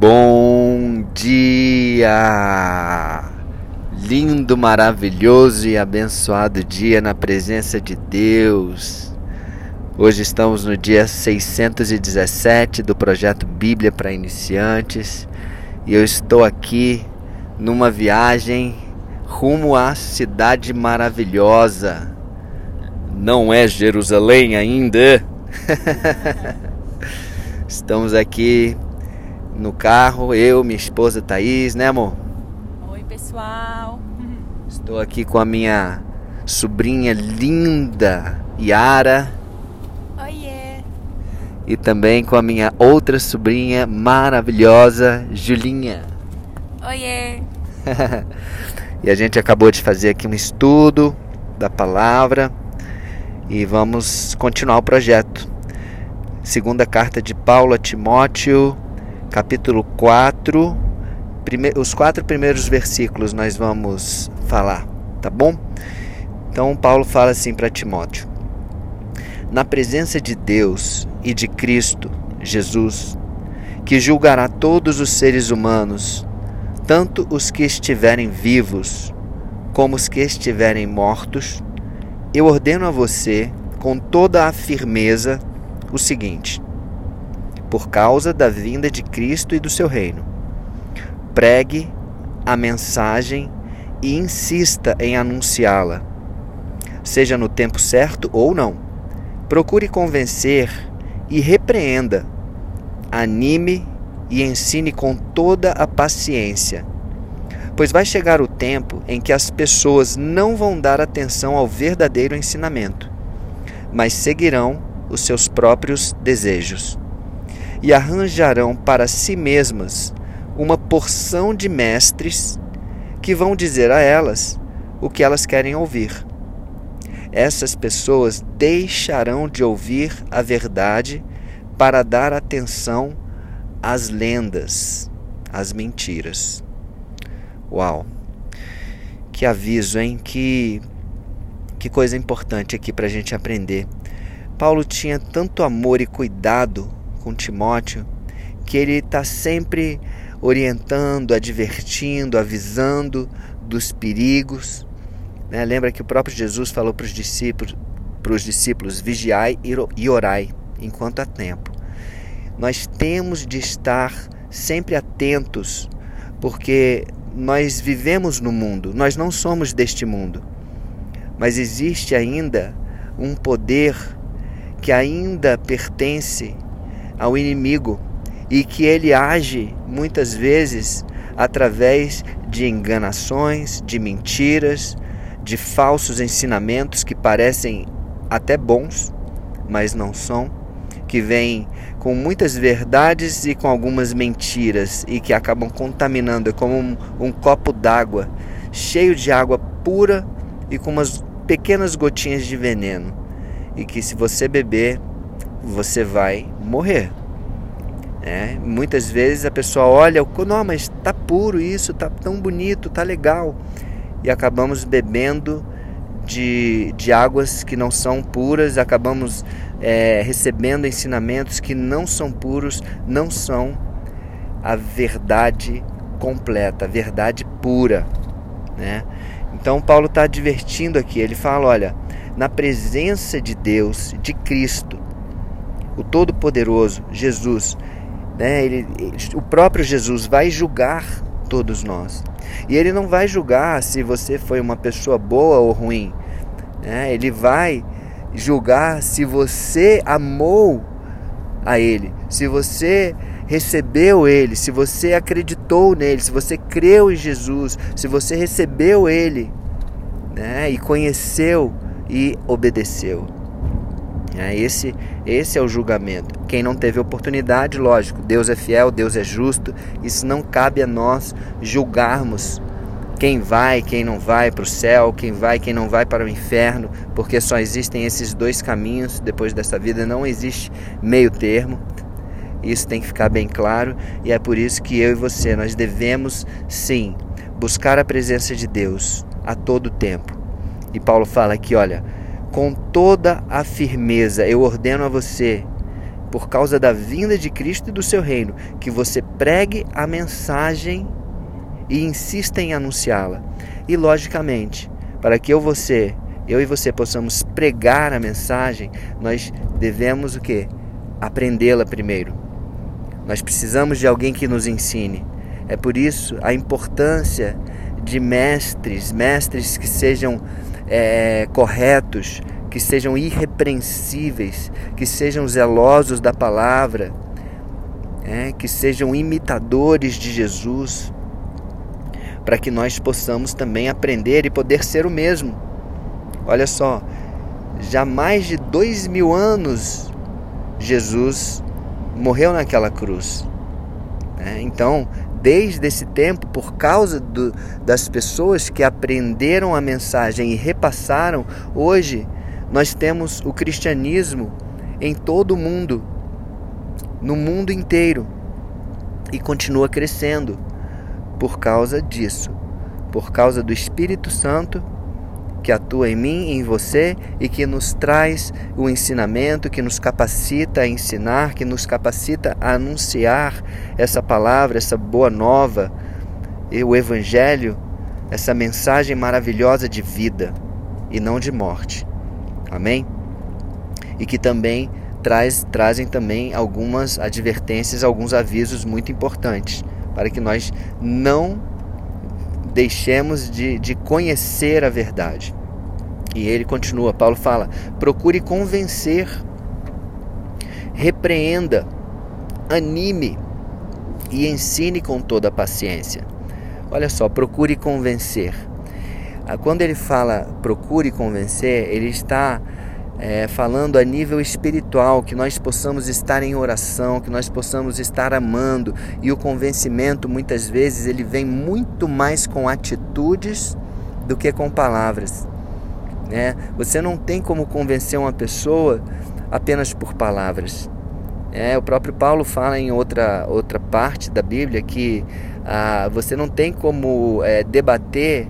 Bom dia! Lindo, maravilhoso e abençoado dia na presença de Deus. Hoje estamos no dia 617 do projeto Bíblia para Iniciantes e eu estou aqui numa viagem rumo à cidade maravilhosa. Não é Jerusalém ainda? Estamos aqui no carro, eu, minha esposa Thaís, né amor? Oi pessoal. Estou aqui com a minha sobrinha linda, Yara. Oiê. E também com a minha outra sobrinha maravilhosa, Julinha. Oiê. e a gente acabou de fazer aqui um estudo da palavra e vamos continuar o projeto. Segunda carta de Paulo a Timóteo, capítulo 4, prime... os quatro primeiros versículos nós vamos falar, tá bom? Então Paulo fala assim para Timóteo: Na presença de Deus e de Cristo, Jesus, que julgará todos os seres humanos, tanto os que estiverem vivos como os que estiverem mortos, eu ordeno a você, com toda a firmeza, o seguinte: por causa da vinda de Cristo e do seu reino. Pregue a mensagem e insista em anunciá-la, seja no tempo certo ou não. Procure convencer e repreenda, anime e ensine com toda a paciência, pois vai chegar o tempo em que as pessoas não vão dar atenção ao verdadeiro ensinamento, mas seguirão os seus próprios desejos e arranjarão para si mesmas uma porção de mestres que vão dizer a elas o que elas querem ouvir. Essas pessoas deixarão de ouvir a verdade para dar atenção às lendas, às mentiras. Uau! Que aviso, hein? Que, que coisa importante aqui para a gente aprender. Paulo tinha tanto amor e cuidado com Timóteo, que ele está sempre orientando, advertindo, avisando dos perigos. Né? Lembra que o próprio Jesus falou para os discípulos, discípulos, vigiai e orai enquanto há tempo. Nós temos de estar sempre atentos, porque nós vivemos no mundo, nós não somos deste mundo, mas existe ainda um poder que ainda pertence ao inimigo e que ele age muitas vezes através de enganações, de mentiras, de falsos ensinamentos que parecem até bons, mas não são, que vêm com muitas verdades e com algumas mentiras e que acabam contaminando, é como um, um copo d'água cheio de água pura e com umas pequenas gotinhas de veneno, e que se você beber você vai morrer. É, muitas vezes a pessoa olha, não, mas está puro isso, está tão bonito, está legal. E acabamos bebendo de, de águas que não são puras, acabamos é, recebendo ensinamentos que não são puros, não são a verdade completa, a verdade pura. Né? Então Paulo está advertindo aqui, ele fala, olha, na presença de Deus, de Cristo, o Todo-Poderoso, Jesus, né, ele, o próprio Jesus vai julgar todos nós. E ele não vai julgar se você foi uma pessoa boa ou ruim. Né? Ele vai julgar se você amou a Ele, se você recebeu Ele, se você acreditou nele, se você creu em Jesus, se você recebeu Ele né? e conheceu e obedeceu. É, esse, esse é o julgamento. Quem não teve oportunidade, lógico, Deus é fiel, Deus é justo. Isso não cabe a nós julgarmos quem vai, quem não vai para o céu, quem vai, quem não vai para o inferno, porque só existem esses dois caminhos depois dessa vida, não existe meio termo. Isso tem que ficar bem claro e é por isso que eu e você nós devemos sim buscar a presença de Deus a todo tempo. E Paulo fala aqui, olha, com toda a firmeza eu ordeno a você por causa da vinda de Cristo e do seu reino, que você pregue a mensagem e insista em anunciá-la. E logicamente, para que eu você, eu e você possamos pregar a mensagem, nós devemos o quê? Aprendê-la primeiro. Nós precisamos de alguém que nos ensine. É por isso a importância de mestres, mestres que sejam é, corretos, que sejam irrepreensíveis, que sejam zelosos da palavra, é, que sejam imitadores de Jesus, para que nós possamos também aprender e poder ser o mesmo. Olha só, já mais de dois mil anos Jesus morreu naquela cruz. É, então, desde esse tempo, por causa do, das pessoas que aprenderam a mensagem e repassaram, hoje nós temos o cristianismo em todo o mundo, no mundo inteiro, e continua crescendo por causa disso, por causa do Espírito Santo que atua em mim e em você e que nos traz o ensinamento, que nos capacita a ensinar, que nos capacita a anunciar essa palavra, essa boa nova, o Evangelho, essa mensagem maravilhosa de vida e não de morte. Amém? E que também traz, trazem também algumas advertências, alguns avisos muito importantes para que nós não deixemos de, de conhecer a verdade. E ele continua, Paulo fala: procure convencer, repreenda, anime e ensine com toda a paciência. Olha só, procure convencer. Ah, quando ele fala procure convencer, ele está é, falando a nível espiritual, que nós possamos estar em oração, que nós possamos estar amando. E o convencimento, muitas vezes, ele vem muito mais com atitudes do que com palavras. Né? Você não tem como convencer uma pessoa apenas por palavras. É, o próprio Paulo fala em outra, outra parte da Bíblia que ah, você não tem como é, debater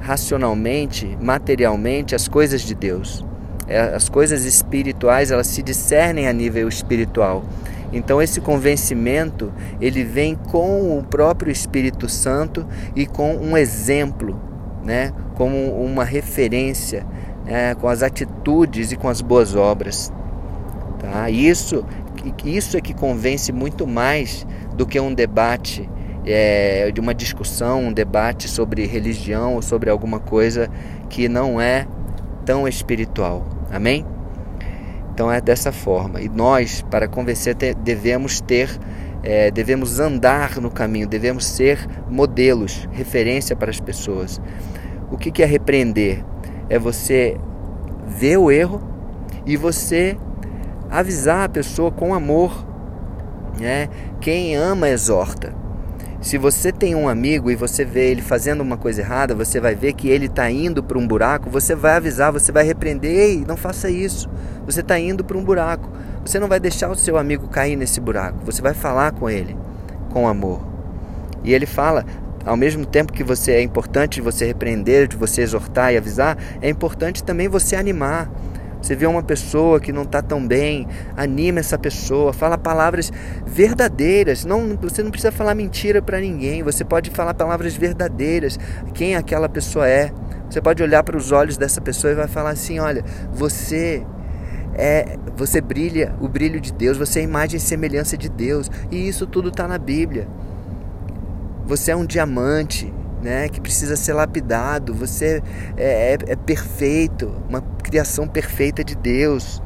racionalmente, materialmente as coisas de Deus. É, as coisas espirituais elas se discernem a nível espiritual. Então esse convencimento ele vem com o próprio Espírito Santo e com um exemplo, né? Como uma referência, né? com as atitudes e com as boas obras. Tá? Isso, isso é que convence muito mais do que um debate é, de uma discussão, um debate sobre religião ou sobre alguma coisa que não é tão espiritual. Amém? Então é dessa forma. E nós, para convencer, devemos ter, é, devemos andar no caminho, devemos ser modelos, referência para as pessoas. O que é repreender? É você ver o erro e você avisar a pessoa com amor. Né? Quem ama exorta. Se você tem um amigo e você vê ele fazendo uma coisa errada, você vai ver que ele está indo para um buraco, você vai avisar, você vai repreender, ei, não faça isso. Você está indo para um buraco. Você não vai deixar o seu amigo cair nesse buraco. Você vai falar com ele com amor. E ele fala, ao mesmo tempo que você é importante você repreender, de você exortar e avisar, é importante também você animar. Você vê uma pessoa que não está tão bem, anima essa pessoa, fala palavras verdadeiras. Não, você não precisa falar mentira para ninguém. Você pode falar palavras verdadeiras. Quem aquela pessoa é? Você pode olhar para os olhos dessa pessoa e vai falar assim: olha, você é, você brilha o brilho de Deus, você é imagem e semelhança de Deus, e isso tudo está na Bíblia. Você é um diamante, né, que precisa ser lapidado. Você é, é, é perfeito, uma criação perfeita de Deus.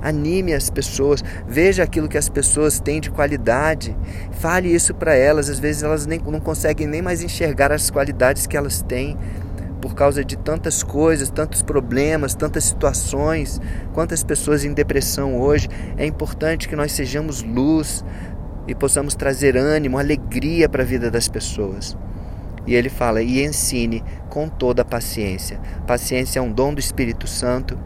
Anime as pessoas, veja aquilo que as pessoas têm de qualidade, fale isso para elas. Às vezes elas nem, não conseguem nem mais enxergar as qualidades que elas têm por causa de tantas coisas, tantos problemas, tantas situações, quantas pessoas em depressão hoje. É importante que nós sejamos luz e possamos trazer ânimo, alegria para a vida das pessoas. E ele fala: e ensine com toda a paciência. Paciência é um dom do Espírito Santo.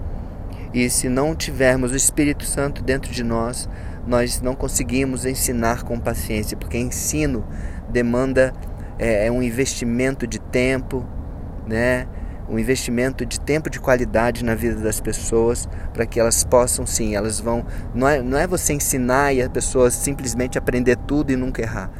E se não tivermos o Espírito Santo dentro de nós, nós não conseguimos ensinar com paciência, porque ensino demanda é, é um investimento de tempo, né? um investimento de tempo de qualidade na vida das pessoas para que elas possam sim, elas vão. Não é, não é você ensinar e a pessoa simplesmente aprender tudo e nunca errar.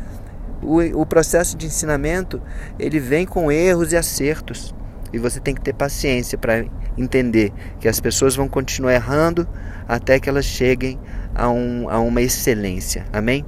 O, o processo de ensinamento ele vem com erros e acertos e você tem que ter paciência para entender que as pessoas vão continuar errando até que elas cheguem a, um, a uma excelência. Amém?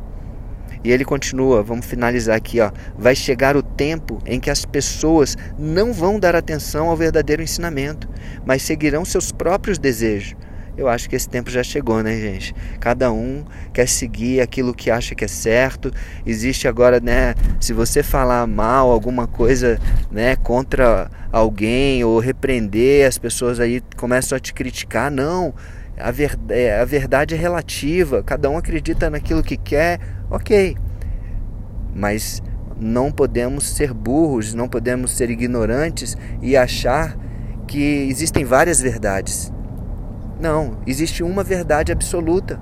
E ele continua, vamos finalizar aqui, ó. Vai chegar o tempo em que as pessoas não vão dar atenção ao verdadeiro ensinamento, mas seguirão seus próprios desejos. Eu acho que esse tempo já chegou, né, gente? Cada um quer seguir aquilo que acha que é certo. Existe agora, né, se você falar mal alguma coisa, né, contra alguém ou repreender, as pessoas aí começam a te criticar. Não, a, ver, é, a verdade é relativa, cada um acredita naquilo que quer, ok. Mas não podemos ser burros, não podemos ser ignorantes e achar que existem várias verdades. Não, existe uma verdade absoluta.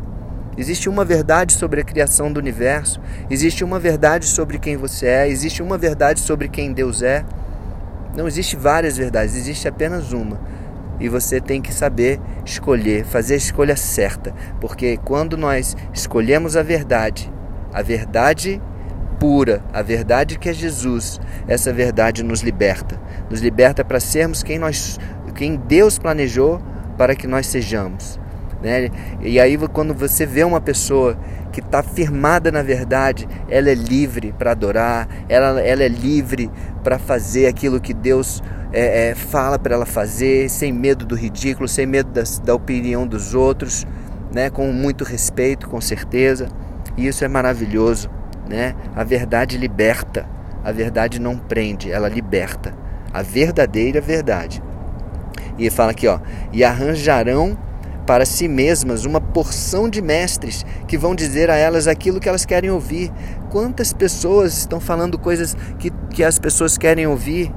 Existe uma verdade sobre a criação do universo, existe uma verdade sobre quem você é, existe uma verdade sobre quem Deus é. Não existe várias verdades, existe apenas uma. E você tem que saber escolher, fazer a escolha certa, porque quando nós escolhemos a verdade, a verdade pura, a verdade que é Jesus, essa verdade nos liberta. Nos liberta para sermos quem nós quem Deus planejou para que nós sejamos. Né? E aí, quando você vê uma pessoa que está firmada na verdade, ela é livre para adorar, ela, ela é livre para fazer aquilo que Deus é, é, fala para ela fazer, sem medo do ridículo, sem medo da, da opinião dos outros, né? com muito respeito, com certeza. E isso é maravilhoso. Né? A verdade liberta, a verdade não prende, ela liberta. A verdadeira verdade. E fala aqui, ó, e arranjarão para si mesmas uma porção de mestres que vão dizer a elas aquilo que elas querem ouvir. Quantas pessoas estão falando coisas que, que as pessoas querem ouvir?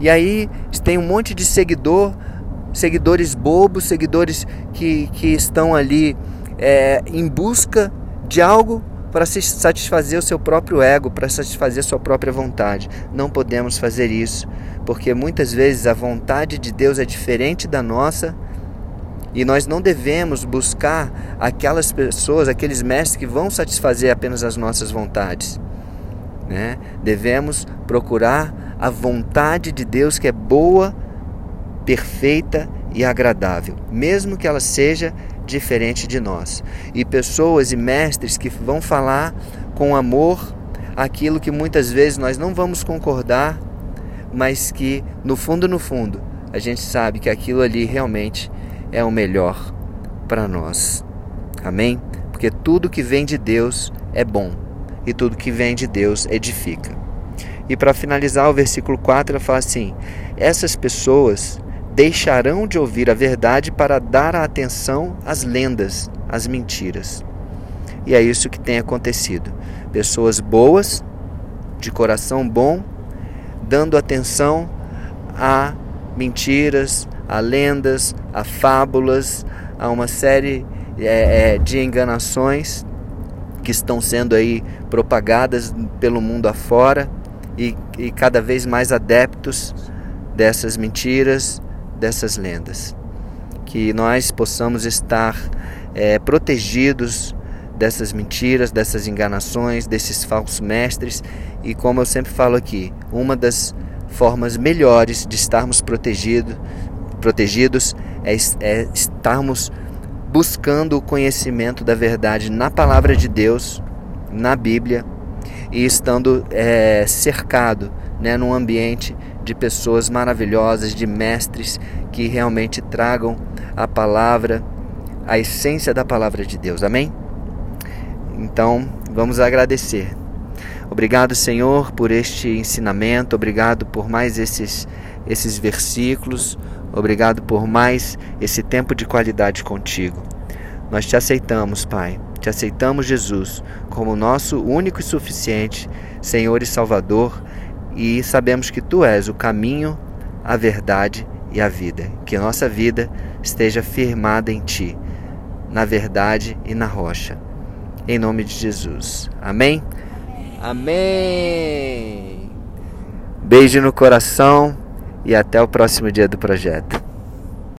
E aí tem um monte de seguidor, seguidores bobos, seguidores que, que estão ali é, em busca de algo para satisfazer o seu próprio ego, para satisfazer sua própria vontade. Não podemos fazer isso, porque muitas vezes a vontade de Deus é diferente da nossa e nós não devemos buscar aquelas pessoas, aqueles mestres que vão satisfazer apenas as nossas vontades. Né? Devemos procurar a vontade de Deus que é boa, perfeita e agradável, mesmo que ela seja diferente de nós. E pessoas e mestres que vão falar com amor aquilo que muitas vezes nós não vamos concordar, mas que no fundo, no fundo, a gente sabe que aquilo ali realmente é o melhor para nós. Amém? Porque tudo que vem de Deus é bom e tudo que vem de Deus edifica. E para finalizar, o versículo 4 fala assim: essas pessoas deixarão de ouvir a verdade para dar a atenção às lendas, às mentiras. E é isso que tem acontecido. Pessoas boas, de coração bom, dando atenção a mentiras, a lendas, a fábulas, a uma série é, é, de enganações que estão sendo aí propagadas pelo mundo afora e, e cada vez mais adeptos dessas mentiras dessas lendas. Que nós possamos estar é, protegidos dessas mentiras, dessas enganações, desses falsos mestres. E como eu sempre falo aqui, uma das formas melhores de estarmos protegido, protegidos é, é estarmos buscando o conhecimento da verdade na palavra de Deus, na Bíblia, e estando é, cercado né, num ambiente de pessoas maravilhosas, de mestres que realmente tragam a palavra, a essência da palavra de Deus. Amém? Então, vamos agradecer. Obrigado, Senhor, por este ensinamento, obrigado por mais esses esses versículos, obrigado por mais esse tempo de qualidade contigo. Nós te aceitamos, Pai. Te aceitamos, Jesus, como nosso único e suficiente Senhor e Salvador e sabemos que tu és o caminho, a verdade e a vida. Que a nossa vida esteja firmada em ti, na verdade e na rocha. Em nome de Jesus. Amém? Amém. Beijo no coração e até o próximo dia do projeto.